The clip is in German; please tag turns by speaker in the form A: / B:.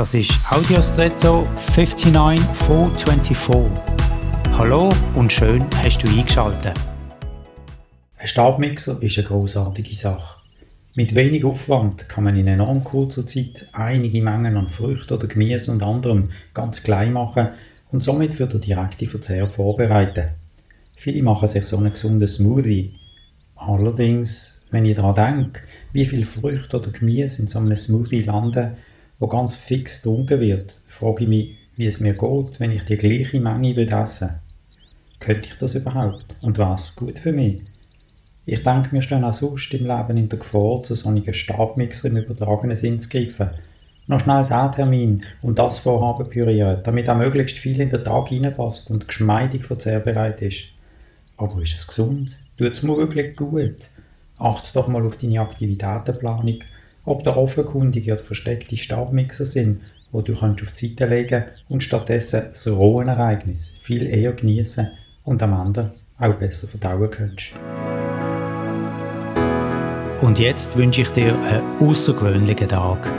A: Das ist Audiostretto 59424. Hallo und schön hast du eingeschaltet.
B: Ein Stabmixer ist eine großartige Sache. Mit wenig Aufwand kann man in enorm kurzer Zeit einige Mengen an Früchten oder Gemüse und anderem ganz klein machen und somit für den direkten Verzehr vorbereiten. Viele machen sich so einen gesunden Smoothie. Allerdings, wenn ich daran denke, wie viele Früchte oder Gemüse in so einem Smoothie landen, wo ganz fix getrunken wird, frage ich mich, wie es mir geht, wenn ich die gleiche Menge essen will. Könnte ich das überhaupt? Und was gut für mich? Ich denke, wir stehen auch sonst im Leben in der Gefahr, zu so einem Stabmixer im übertragenen Sinn zu greifen. Noch schnell diesen Termin und das Vorhaben pürieren, damit auch möglichst viel in den Tag reinpasst und geschmeidig verzehrbereit ist. Aber ist es gesund? Tut es mir wirklich gut? Achte doch mal auf deine Aktivitätenplanung ob da offenkundige oder versteckte Stabmixer sind, wo du kannst auf die Seite legen und stattdessen das rohe Ereignis viel eher genießen und am Ende auch besser verdauen kannst.
A: Und jetzt wünsche ich dir einen außergewöhnlichen Tag.